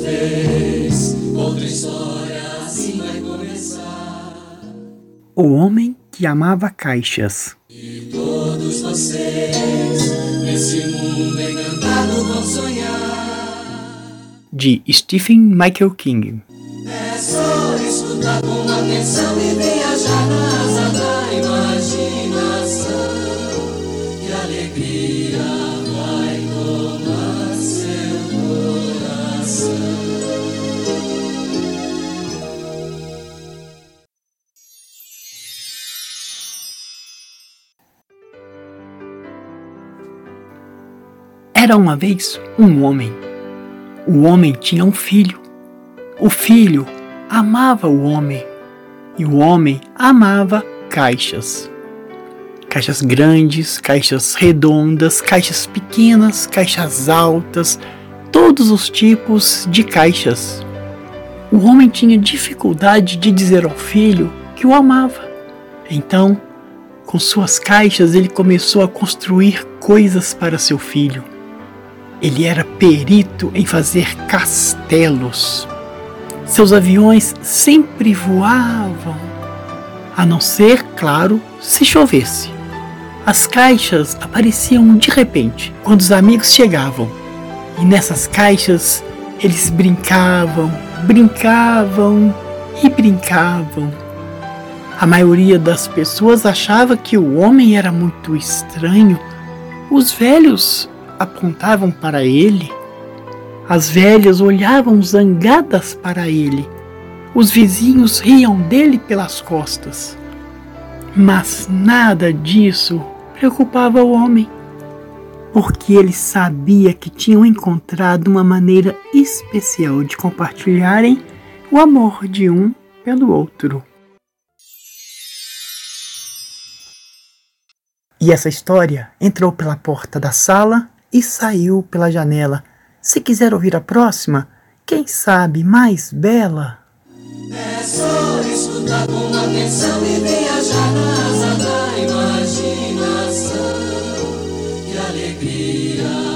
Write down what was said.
vez. Outra história assim vai começar. O homem que amava caixas. E todos vocês, nesse mundo encantado, vão sonhar. De Stephen Michael King. É só escutar com atenção e viajar na asa da imaginação. Que alegria Era uma vez um homem. O homem tinha um filho. O filho amava o homem e o homem amava caixas. Caixas grandes, caixas redondas, caixas pequenas, caixas altas, todos os tipos de caixas. O homem tinha dificuldade de dizer ao filho que o amava. Então, com suas caixas, ele começou a construir coisas para seu filho. Ele era perito em fazer castelos. Seus aviões sempre voavam, a não ser, claro, se chovesse. As caixas apareciam de repente quando os amigos chegavam, e nessas caixas eles brincavam, brincavam e brincavam. A maioria das pessoas achava que o homem era muito estranho. Os velhos apontavam para ele. As velhas olhavam zangadas para ele. Os vizinhos riam dele pelas costas. Mas nada disso preocupava o homem, porque ele sabia que tinham encontrado uma maneira especial de compartilharem o amor de um pelo outro. E essa história entrou pela porta da sala e saiu pela janela. Se quiser ouvir a próxima, quem sabe mais bela? É só escutar com atenção e viajar na asa da imaginação. Que alegria